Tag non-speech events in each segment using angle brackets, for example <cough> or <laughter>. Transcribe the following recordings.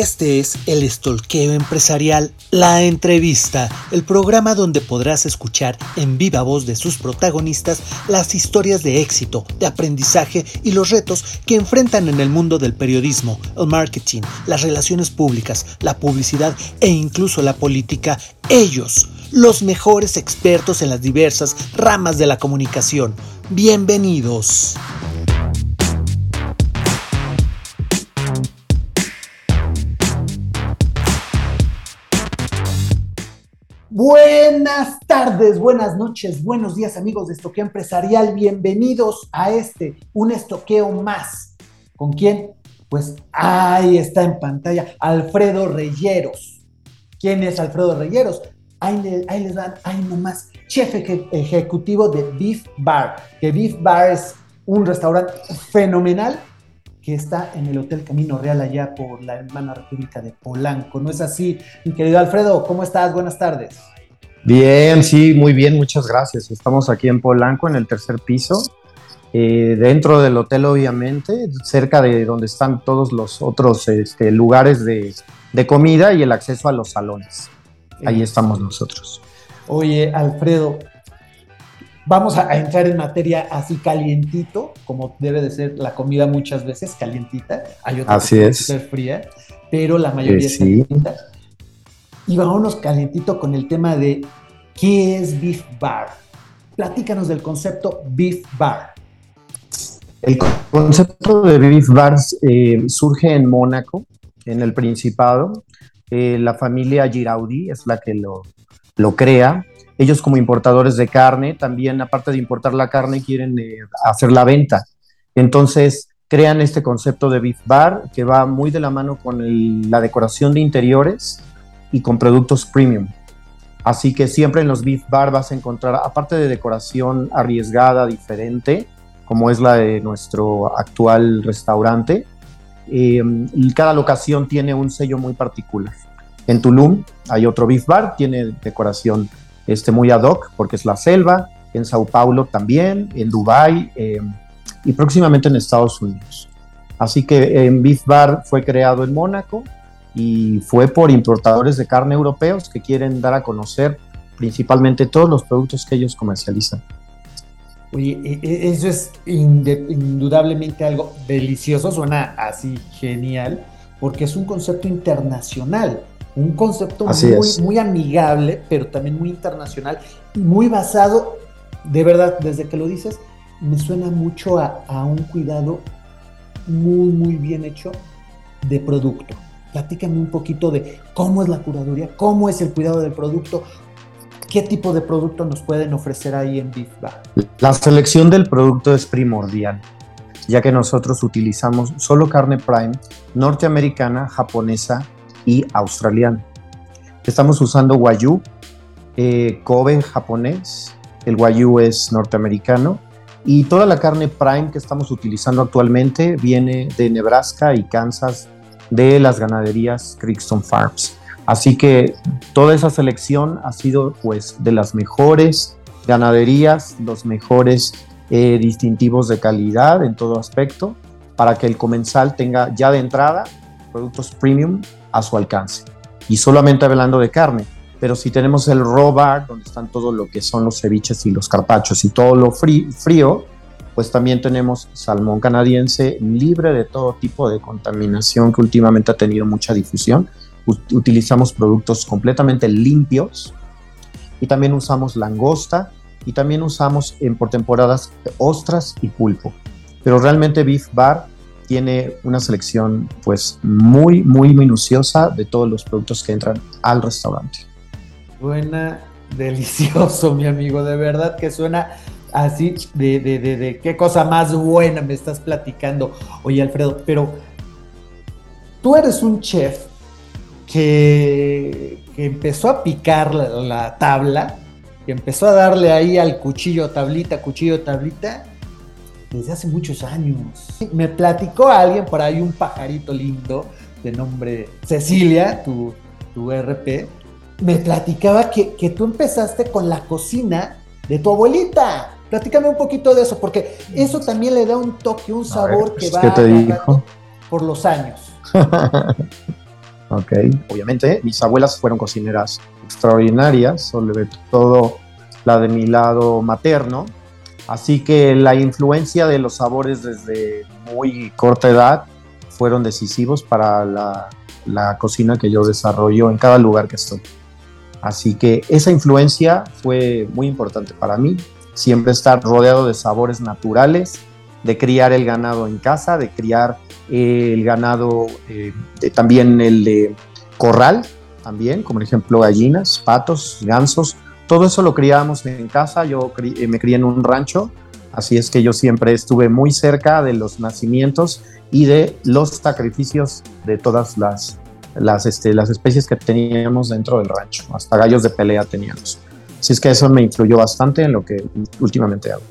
Este es el Estolqueo Empresarial, la entrevista, el programa donde podrás escuchar en viva voz de sus protagonistas las historias de éxito, de aprendizaje y los retos que enfrentan en el mundo del periodismo, el marketing, las relaciones públicas, la publicidad e incluso la política. Ellos, los mejores expertos en las diversas ramas de la comunicación. Bienvenidos. Buenas tardes, buenas noches, buenos días amigos de Estoqueo Empresarial. Bienvenidos a este, un estoqueo más. ¿Con quién? Pues ahí está en pantalla Alfredo Reyeros. ¿Quién es Alfredo Reyeros? Ahí, les dan, ahí nomás, chef ejecutivo de Beef Bar. Que Beef Bar es un restaurante fenomenal que está en el Hotel Camino Real allá por la hermana República de Polanco. ¿No es así, mi querido Alfredo? ¿Cómo estás? Buenas tardes. Bien, sí, muy bien, muchas gracias. Estamos aquí en Polanco, en el tercer piso, eh, dentro del hotel obviamente, cerca de donde están todos los otros este, lugares de, comida y el acceso a los salones. Ahí estamos nosotros. Oye, Alfredo, vamos a, entrar en materia así calientito, como debe de ser la comida muchas veces, calientita. Hay otra así que es. ser fría, pero la mayoría es calientita. Y vámonos calientito con el tema de qué es Beef Bar. Platícanos del concepto Beef Bar. El concepto de Beef Bar eh, surge en Mónaco, en el Principado. Eh, la familia Giraudi es la que lo, lo crea ellos como importadores de carne, también aparte de importar la carne, quieren eh, hacer la venta. Entonces crean este concepto de beef bar que va muy de la mano con la decoración de interiores y con productos premium. Así que siempre en los beef bar vas a encontrar, aparte de decoración arriesgada, diferente, como es la de nuestro actual restaurante, eh, cada locación tiene un sello muy particular. En Tulum hay otro beef bar, tiene decoración este, muy ad hoc, porque es la selva, en Sao Paulo también, en Dubai em, y próximamente en Estados Unidos. Así que en Beef Bar fue creado en Mónaco y fue por importadores de carne europeos que quieren dar a conocer principalmente todos los productos que ellos comercializan. Oye, e, e, eso es indudablemente algo delicioso, suena así genial, porque es un concepto internacional un concepto muy, muy amigable, pero también muy internacional, muy basado, de verdad, desde que lo dices, me suena mucho a, un cuidado muy, muy bien hecho de producto. Platícame un poquito de cómo es la curaduría, cómo es el cuidado del producto, qué tipo de producto nos pueden ofrecer ahí en Beef Bar. La selección del producto es primordial, ya que nosotros utilizamos solo carne prime norteamericana, japonesa y australiano. Estamos usando Wagyu, eh, Kobe japonés, el Wagyu es norteamericano y toda la carne prime que estamos utilizando actualmente viene de Nebraska y Kansas de las ganaderías Crixton Farms. Así que toda esa selección ha sido pues de las mejores ganaderías, los mejores eh, distintivos de calidad en todo aspecto para que el comensal tenga ya de entrada productos premium a su alcance. Y solamente hablando de carne, pero si tenemos el raw bar, donde están todo lo que son los ceviches y los carpachos y todo lo frío, pues también tenemos salmón canadiense libre de todo tipo de contaminación que últimamente ha tenido mucha difusión. utilizamos productos completamente limpios y también usamos langosta y también usamos en, por temporadas ostras y pulpo. Pero realmente Beef Bar tiene una selección pues muy, muy minuciosa de todos los productos que entran al restaurante. Suena delicioso, mi amigo, de verdad que suena así de, de, de, qué cosa más buena me estás platicando. Oye, Alfredo, pero tú eres un chef que, empezó a picar la, tabla, que empezó a darle ahí al cuchillo, tablita, cuchillo, tablita, desde hace muchos años. Me platicó alguien por ahí, un pajarito lindo de nombre Cecilia, tu, tu RP, me platicaba que, tú empezaste con la cocina de tu abuelita. Platícame un poquito de eso, porque eso también le da un toque, un sabor que pues, va por los años. <laughs> Ok, obviamente mis abuelas fueron cocineras extraordinarias, sobre todo la de mi lado materno, así que la influencia de los sabores desde muy corta edad fueron decisivos para la, cocina que yo desarrollo en cada lugar que estoy. Así que esa influencia fue muy importante para mí, siempre estar rodeado de sabores naturales, de criar el ganado en casa, de criar el ganado, eh, también el de corral, también, como ejemplo gallinas, patos, gansos, todo eso lo criábamos en casa, yo eh, me crié en un rancho, así es que yo siempre estuve muy cerca de los nacimientos y de los sacrificios de todas este, las especies que teníamos dentro del rancho, hasta gallos de pelea teníamos. Así es que eso me influyó bastante en lo que últimamente hago.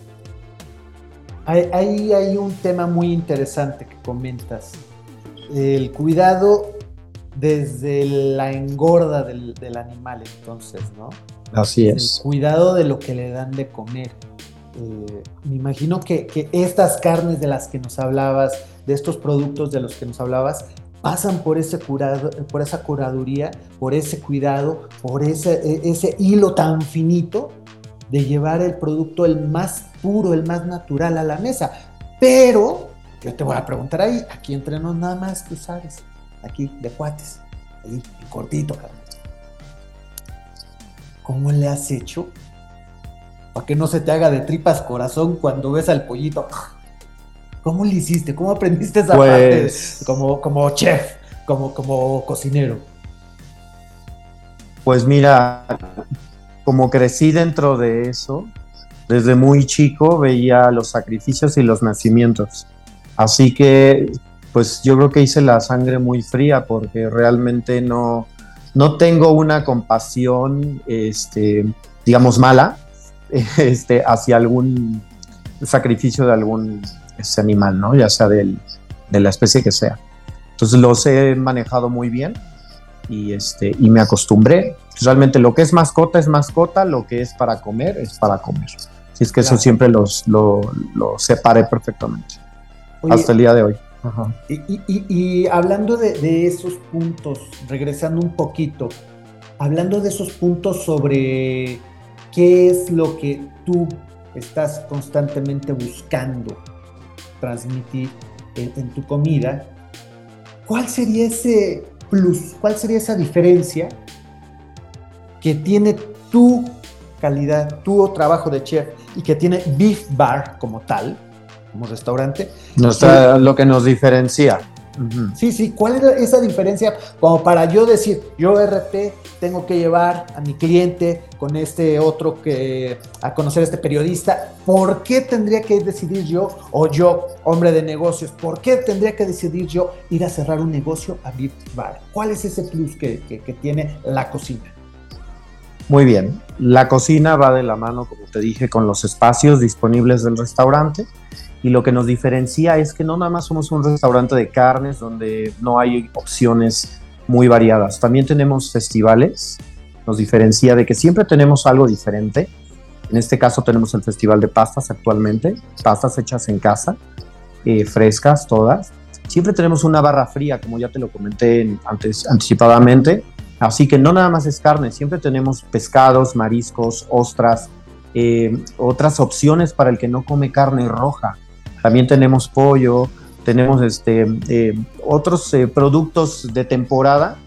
Ahí hay un tema muy interesante que comentas. El cuidado desde la engorda del, animal, entonces, ¿no? Así es. El cuidado de lo que le dan de comer. Eh, me imagino que, estas carnes de las que nos hablabas, de estos productos de los que nos hablabas, pasan por, ese curado, por esa curaduría, por ese cuidado, por ese, e, ese hilo tan finito de llevar el producto el más puro, el más natural a la mesa. Pero yo te voy a preguntar ahí, aquí entre nos nada más, tú sabes, aquí de cuates, ahí, cortito, ¿Cómo le has hecho para que no se te haga de tripas corazón cuando ves al pollito? ¿Cómo le hiciste? ¿Cómo aprendiste esa parte pues como, como chef, como, como cocinero? Pues mira, como crecí dentro de eso, desde muy chico veía los sacrificios y los nacimientos. Así que, pues yo creo que hice la sangre muy fría porque realmente no, no tengo una compasión, este, digamos, mala <laughs> este, hacia algún sacrificio de algún ese animal, ¿no? Ya sea del, de la especie que sea. Entonces los he manejado muy bien y, este, y me acostumbré. Realmente lo que es mascota es mascota, lo que es para comer es para comer. Si es que eso siempre los, lo, lo separé perfectamente. hasta el día de hoy. Y, hablando de, esos puntos, regresando un poquito, hablando de esos puntos sobre qué es lo que tú estás constantemente buscando transmitir en tu comida, ¿cuál sería ese plus? ¿Cuál sería esa diferencia que tiene tu calidad, tu trabajo de chef y que tiene Beef Bar como tal, como restaurante? No está lo que nos diferencia. Sí, sí, ¿cuál es esa diferencia? Como para yo decir, yo RP tengo que llevar a mi cliente con este otro que a conocer a este periodista, ¿por qué tendría que decidir yo o yo, hombre de negocios, por qué tendría que decidir yo ir a cerrar un negocio a Beef Bar? ¿Cuál es ese plus que, que tiene la cocina? Muy bien, la cocina va de la mano, como te dije, con los espacios disponibles del restaurante y lo que nos diferencia es que no nada más somos un restaurante de carnes donde no hay opciones muy variadas, también tenemos festivales, nos diferencia de que siempre tenemos algo diferente. En este caso tenemos el Festival de Pastas actualmente, pastas hechas en casa, eh, frescas todas. Siempre tenemos una barra fría, como ya te lo comenté antes, anticipadamente. Así que no nada más es carne, siempre tenemos pescados, mariscos, ostras, eh, otras opciones para el que no come carne roja. También tenemos pollo, tenemos este, eh, otros eh, productos de temporada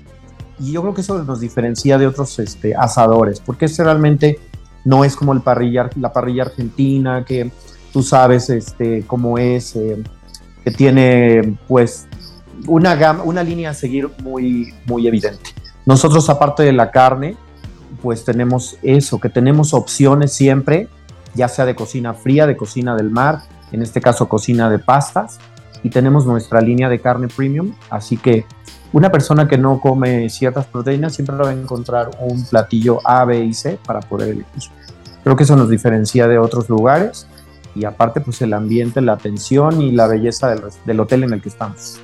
y yo creo que eso nos diferencia de otros este, asadores, porque este realmente no es como el parrilla, la parrilla argentina, que tú sabes este, cómo es, eh, que tiene pues una, gama, una línea a seguir muy, muy evidente. Nosotros aparte de la carne, pues tenemos eso, que tenemos opciones siempre, ya sea de cocina fría, de cocina del mar, en este caso cocina de pastas, y tenemos nuestra línea de carne premium, así que una persona que no come ciertas proteínas siempre va a encontrar un platillo A, B y C para poder elegir. Creo que eso nos diferencia de otros lugares y aparte pues el ambiente, la atención y la belleza del, hotel en el que estamos.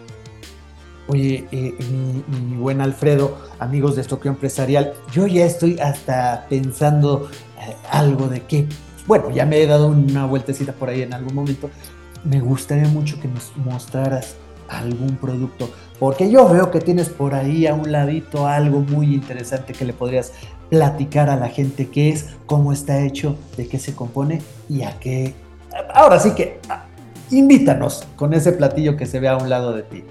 Oye, eh, mi, buen Alfredo, amigos de Estoqueo Empresarial, yo ya estoy hasta pensando eh, algo de que, bueno, ya me he dado una vueltecita por ahí en algún momento. Me gustaría mucho que nos mostraras algún producto? Porque yo veo que tienes por ahí a un ladito algo muy interesante que le podrías platicar a la gente qué es, cómo está hecho, de qué se compone y a qué... Ahora sí que ah, invítanos con ese platillo que se ve a un lado de ti.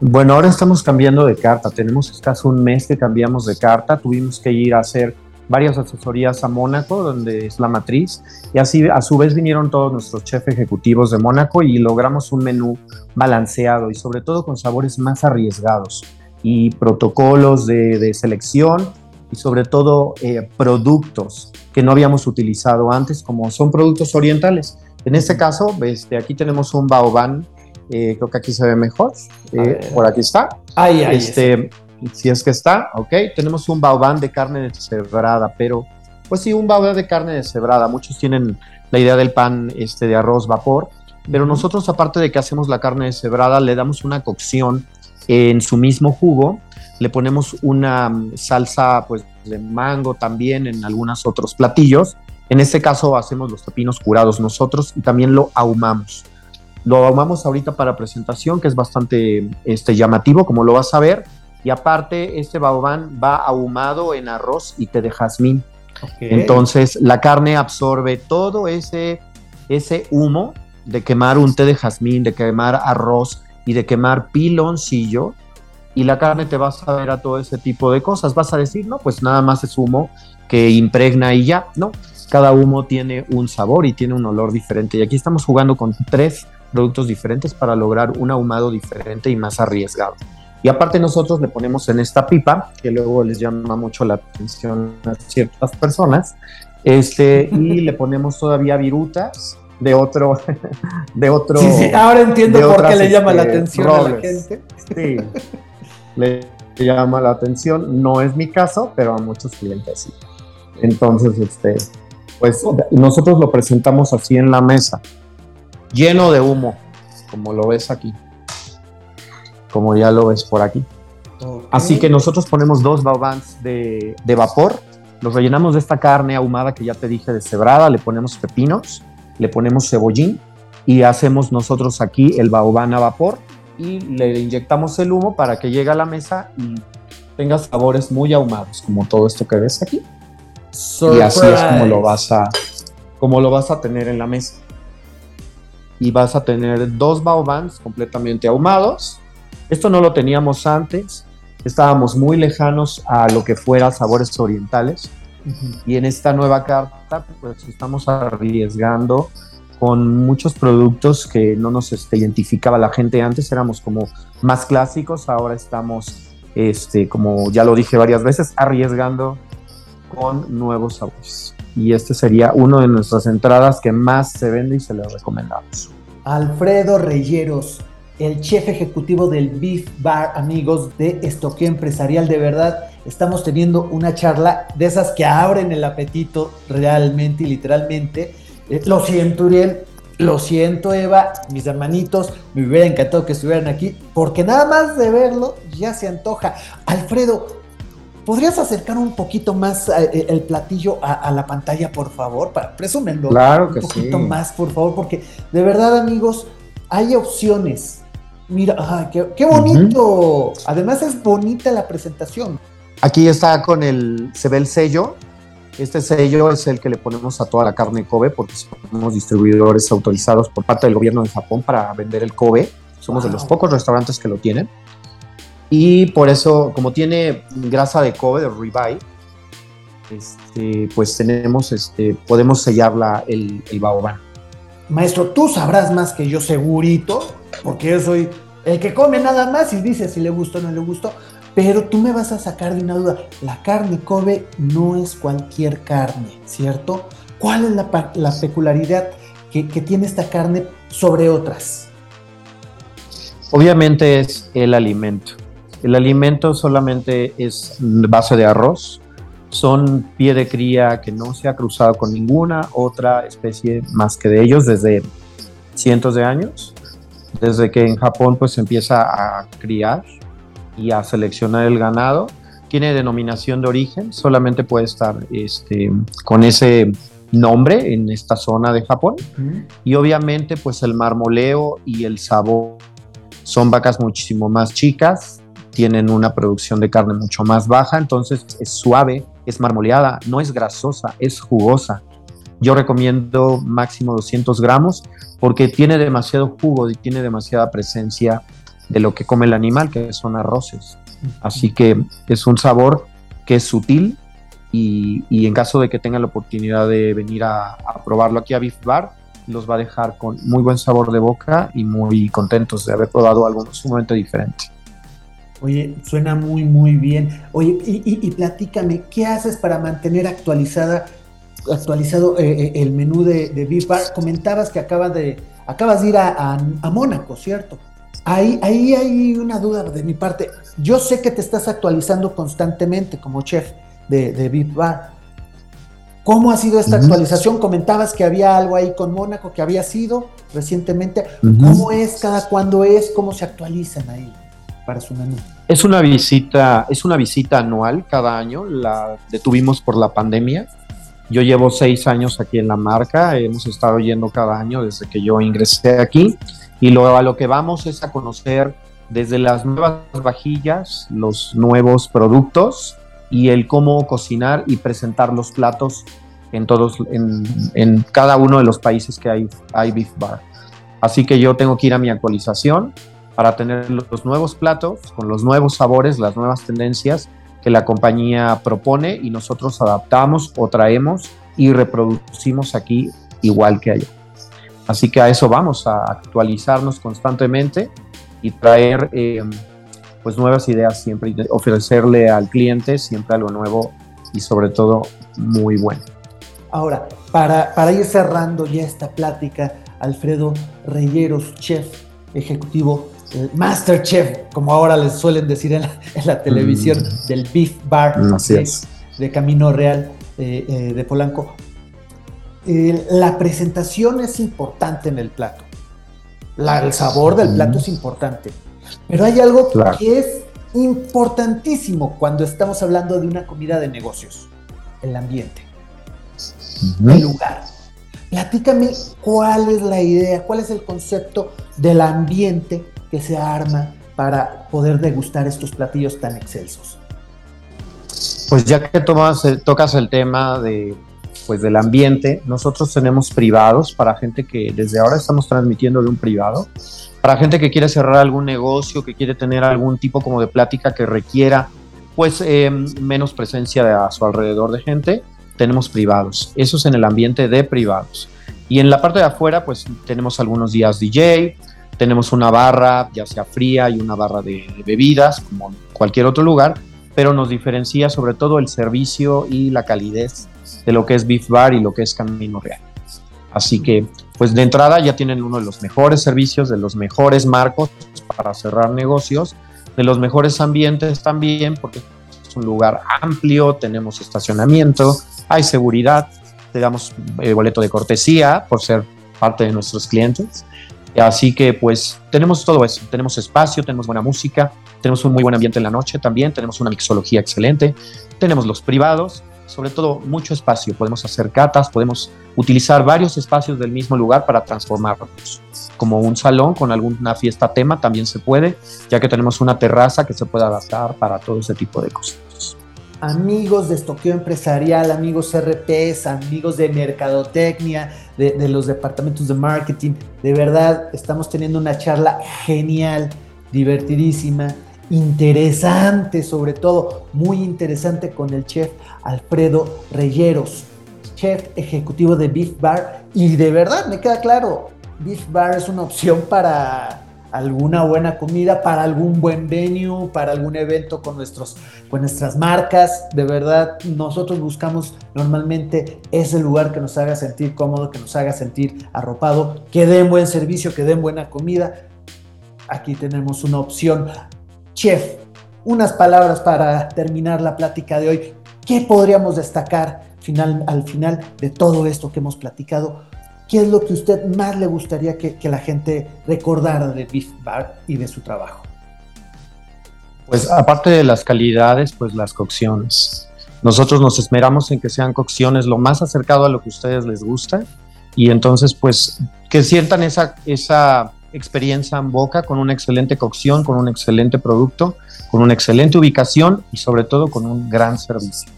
Bueno, ahora estamos cambiando de carta. Tenemos escaso un mes que cambiamos de carta. Tuvimos que ir a hacer varias asesorías a Mónaco, donde es la matriz, y así a su vez vinieron todos nuestros chefs ejecutivos de Mónaco y logramos un menú balanceado y sobre todo con sabores más arriesgados y protocolos de, selección y sobre todo eh, productos que no habíamos utilizado antes, como son productos orientales. En este caso, este, aquí tenemos un baobán eh, creo que aquí se ve mejor. Eh, por aquí está. Ahí, ahí. Este, si es que está, ok. Tenemos un baobán de carne deshebrada, pero pues sí, un baobán de carne deshebrada. Muchos tienen la idea del pan este, de arroz vapor, pero nosotros aparte de que hacemos la carne deshebrada, le damos una cocción en su mismo jugo. Le ponemos una mm, salsa pues, de mango también en algunos otros platillos. En este caso hacemos los pepinos curados nosotros y también lo ahumamos. Lo ahumamos ahorita para presentación, que es bastante este, llamativo, como lo vas a ver. Y aparte, este baobán va ahumado en arroz y té de jazmín. Entonces, la carne absorbe todo ese, ese humo de quemar un té de jazmín, de quemar arroz y de quemar piloncillo. Y la carne te va a saber a todo ese tipo de cosas. Vas a decir, no, pues nada más es humo que impregna y ya. No, cada humo tiene un sabor y tiene un olor diferente. Y aquí estamos jugando con tres productos diferentes para lograr un ahumado diferente y más arriesgado. Y aparte nosotros le ponemos en esta pipa, que luego les llama mucho la atención a ciertas personas, este, y <laughs> le ponemos todavía virutas de otro, <laughs> de otro. Sí, sí, ahora entiendo por qué le llama la este, atención a la gente. Sí, le llama la atención. No es mi caso, pero a muchos clientes sí. Entonces, este, pues nosotros lo presentamos así en la mesa lleno de humo, como lo ves aquí, como ya lo ves por aquí. Así que nosotros ponemos dos baobans de, vapor, los rellenamos de esta carne ahumada que ya te dije de cebrada, le ponemos pepinos, le ponemos cebollín y hacemos nosotros aquí el baobán a vapor y le inyectamos el humo para que llegue a la mesa y tenga sabores muy ahumados, como todo esto que ves aquí. Y así es como lo vas a como lo vas a tener en la mesa y vas a tener dos baobans completamente ahumados. Esto no lo teníamos antes, estábamos muy lejanos a lo que fuera sabores orientales. Y en esta nueva carta pues estamos arriesgando con muchos productos que no nos este, identificaba la gente antes, éramos como más clásicos, ahora estamos, este, como ya lo dije varias veces, arriesgando con nuevos sabores. Y este sería uno de nuestras entradas que más se vende y se le recomendamos. Alfredo Reyeros, el chef ejecutivo del Beef Bar, amigos de Estoqueo Empresarial. De verdad, estamos teniendo una charla de esas que abren el apetito realmente y literalmente. Eh, lo siento, Uriel. Lo siento, Eva, mis hermanitos, me hubiera encantado que estuvieran aquí, porque nada más de verlo ya se antoja. Alfredo, ¿Podrías acercar un poquito más eh, eh, el platillo a, la pantalla, por favor? Para presúmenlo claro que un poquito más, por favor, porque de verdad, amigos, hay opciones. Mira, qué, bonito. Además es bonita la presentación. Aquí está con el, se ve el sello. Este sello es el que le ponemos a toda la carne Kobe porque somos distribuidores autorizados por parte del gobierno de Japón para vender el Kobe. Somos de los pocos restaurantes que lo tienen. Y por eso, como tiene grasa de Kobe, de ribeye, este, pues tenemos, este, podemos sellar el, el baobán. Maestro, tú sabrás más que yo segurito, porque yo soy el que come nada más y dice si le gustó o no le gustó. Pero tú me vas a sacar de una duda. La carne Kobe no es cualquier carne, ¿cierto? ¿Cuál es la, peculiaridad que, que tiene esta carne sobre otras? Obviamente es el alimento. El alimento solamente es base de arroz. Son pie de cría que no se ha cruzado con ninguna otra especie más que de ellos desde cientos de años. Desde que en Japón pues se empieza a criar y a seleccionar el ganado. Tiene denominación de origen, solamente puede estar este, con ese nombre en esta zona de Japón. Y obviamente pues el marmoleo y el sabor Son vacas muchísimo más chicas, tienen una producción de carne mucho más baja, entonces es suave, es marmoleada, no es grasosa, es jugosa. Yo recomiendo máximo 200 gramos porque tiene demasiado jugo y tiene demasiada presencia de lo que come el animal, que son arroces. Así que es un sabor que es sutil y, en caso de que tengan la oportunidad de venir a, probarlo aquí a Beef Bar, los va a dejar con muy buen sabor de boca y muy contentos de haber probado algo sumamente diferente. Oye, suena muy, muy bien. Oye, y, platícame, ¿qué haces para mantener actualizada, actualizado eh, eh, el menú de, de Bar? Comentabas que acabas de, acabas de ir a, Mónaco, ¿cierto? Ahí, ahí hay una duda de mi parte. Yo sé que te estás actualizando constantemente como chef de, de Bar. ¿Cómo ha sido esta actualización? Comentabas que había algo ahí con Mónaco que había sido recientemente. ¿Cómo es? ¿Cada cuándo es? ¿Cómo se actualizan ahí? para su menú? Es una visita, es una visita anual cada año, la detuvimos por la pandemia. Yo llevo seis años aquí en la marca, hemos estado yendo cada año desde que yo ingresé aquí y lo, a lo que vamos es a conocer desde las nuevas vajillas, los nuevos productos y el cómo cocinar y presentar los platos en todos, en, en cada uno de los países que hay, hay Beef Bar. Así que yo tengo que ir a mi actualización para tener los nuevos platos con los nuevos sabores, las nuevas tendencias que la compañía propone y nosotros adaptamos o traemos y reproducimos aquí igual que allá. Así que a eso vamos, a actualizarnos constantemente y traer eh, pues nuevas ideas siempre, y ofrecerle al cliente siempre algo nuevo y sobre todo muy bueno. Ahora, para, para ir cerrando ya esta plática, Alfredo Reyeros, chef ejecutivo Master Chef, como ahora les suelen decir en la, televisión, mm. del Beef Bar de, Camino Real eh, eh, de Polanco. la presentación es importante en el plato. el sabor del plato es importante. Pero hay algo que es importantísimo cuando estamos hablando de una comida de negocios. El ambiente. El lugar. Platícame cuál es la idea, cuál es el concepto del ambiente que se arma para poder degustar estos platillos tan excelsos? Pues ya que tomas, tocas el tema de, pues del ambiente, nosotros tenemos privados para gente que desde ahora estamos transmitiendo de un privado, para gente que quiere cerrar algún negocio, que quiere tener algún tipo como de plática que requiera pues em, menos presencia a su alrededor de gente, tenemos privados. Eso es en el ambiente de privados. Y en la parte de afuera, pues tenemos algunos días DJ, tenemos una barra, ya sea fría, y una barra de, bebidas, como cualquier otro lugar, pero nos diferencia sobre todo el servicio y la calidez de lo que es Beef Bar y lo que es Camino Real. Así que, pues de entrada ya tienen uno de los mejores servicios, de los mejores marcos para cerrar negocios, de los mejores ambientes también, porque es un lugar amplio, tenemos estacionamiento, hay seguridad, te damos el boleto de cortesía por ser parte de nuestros clientes Así que pues tenemos todo eso, tenemos espacio, tenemos buena música, tenemos un muy buen ambiente en la noche también, tenemos una mixología excelente, tenemos los privados, sobre todo mucho espacio, podemos hacer catas, podemos utilizar varios espacios del mismo lugar para transformarlos, como un salón con alguna fiesta tema también se puede, ya que tenemos una terraza que se puede adaptar para todo ese tipo de cosas amigos de estoqueo empresarial, amigos RPs, amigos de mercadotecnia, de, los departamentos de marketing. De verdad, estamos teniendo una charla genial, divertidísima, interesante sobre todo, muy interesante con el chef Alfredo Reyeros, chef ejecutivo de Beef Bar. Y de verdad, me queda claro, Beef Bar es una opción para alguna buena comida, para algún buen venue, para algún evento con, nuestros, con nuestras marcas. De verdad, nosotros buscamos normalmente ese lugar que nos haga sentir cómodo, que nos haga sentir arropado, que den buen servicio, que den buena comida. Aquí tenemos una opción. Chef, unas palabras para terminar la plática de hoy. ¿Qué podríamos destacar final, al final de todo esto que hemos platicado? ¿Qué es lo que usted más le gustaría que, la gente recordara de Beef Bar y de su trabajo? Pues aparte de las calidades, pues las cocciones. Nosotros nos esmeramos en que sean cocciones lo más acercado a lo que a ustedes les gusta y entonces pues que sientan esa, esa experiencia en boca, con una excelente cocción, con un excelente producto, con una excelente ubicación y sobre todo con un gran servicio.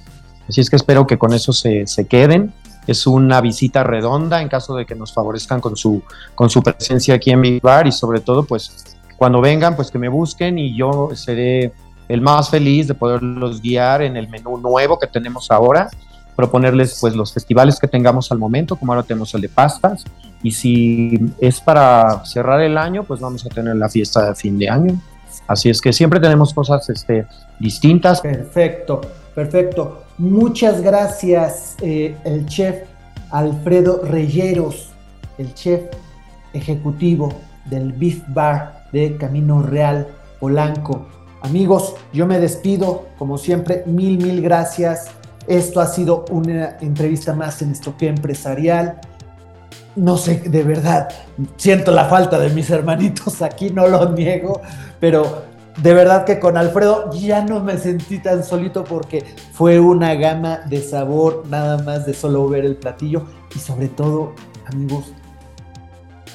Así es que espero que con eso se, se queden. Es una visita redonda en caso de que nos favorezcan con su, con su presencia aquí en mi bar y sobre todo pues cuando vengan pues que me busquen y yo seré el más feliz de poderlos guiar en el menú nuevo que tenemos ahora proponerles pues los festivales que tengamos al momento, como ahora tenemos el de pastas, y si es para cerrar el año, pues vamos a tener la fiesta de fin de año. Así es que siempre tenemos cosas este, distintas. Perfecto, perfecto. Muchas gracias, eh, el chef Alfredo Reyeros, el chef ejecutivo del Beef Bar de Camino Real Polanco. Amigos, yo me despido, como siempre, mil, mil gracias esto ha sido una entrevista más en Estopía Empresarial. No sé, de verdad, siento la falta de mis hermanitos aquí, no lo niego, pero de verdad que con Alfredo ya no me sentí tan solito porque fue una gama de sabor nada más de solo ver el platillo y sobre todo, amigos,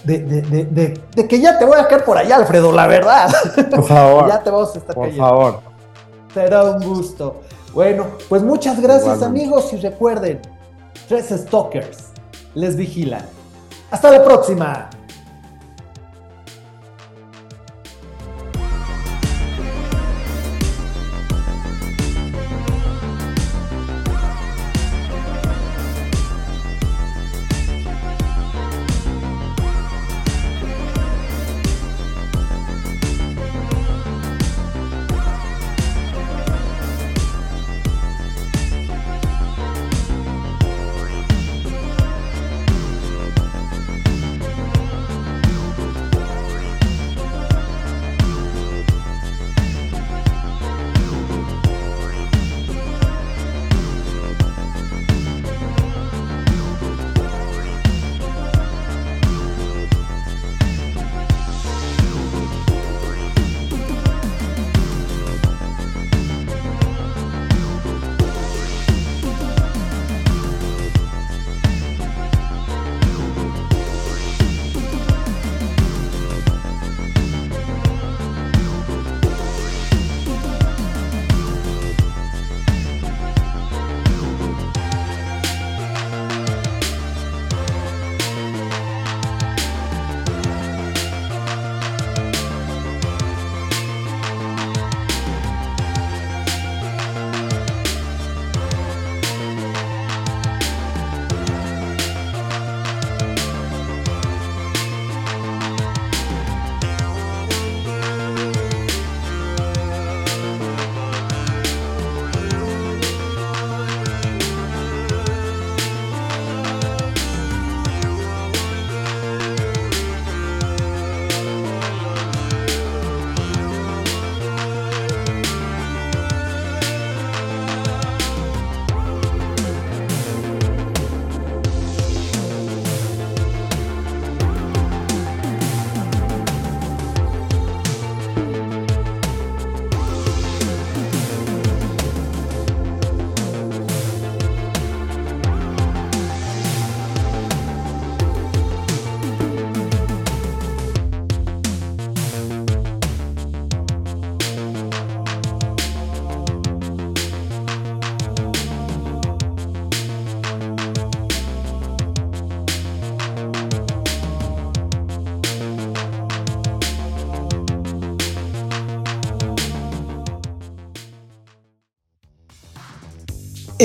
de, que ya te voy a caer por allá, Alfredo, la verdad. Por favor. <laughs> ya te vamos a estar Por favor. Será un gusto. Bueno, pues muchas gracias amigos y recuerden, tres stalkers les vigilan. Hasta la próxima.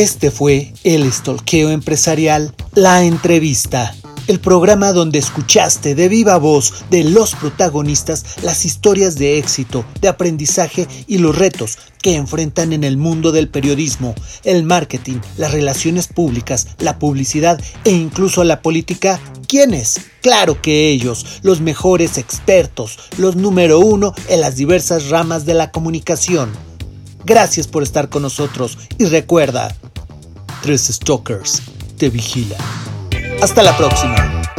Este fue el Estolqueo Empresarial, la entrevista, el programa donde escuchaste de viva voz de los protagonistas las historias de éxito, de aprendizaje y los retos que enfrentan en el mundo del periodismo, el marketing, las relaciones públicas, la publicidad e incluso la política. ¿Quiénes? Claro que ellos, los mejores expertos, los número uno en las diversas ramas de la comunicación. Gracias por estar con nosotros y recuerda, tres stalkers te vigilan. Hasta la próxima.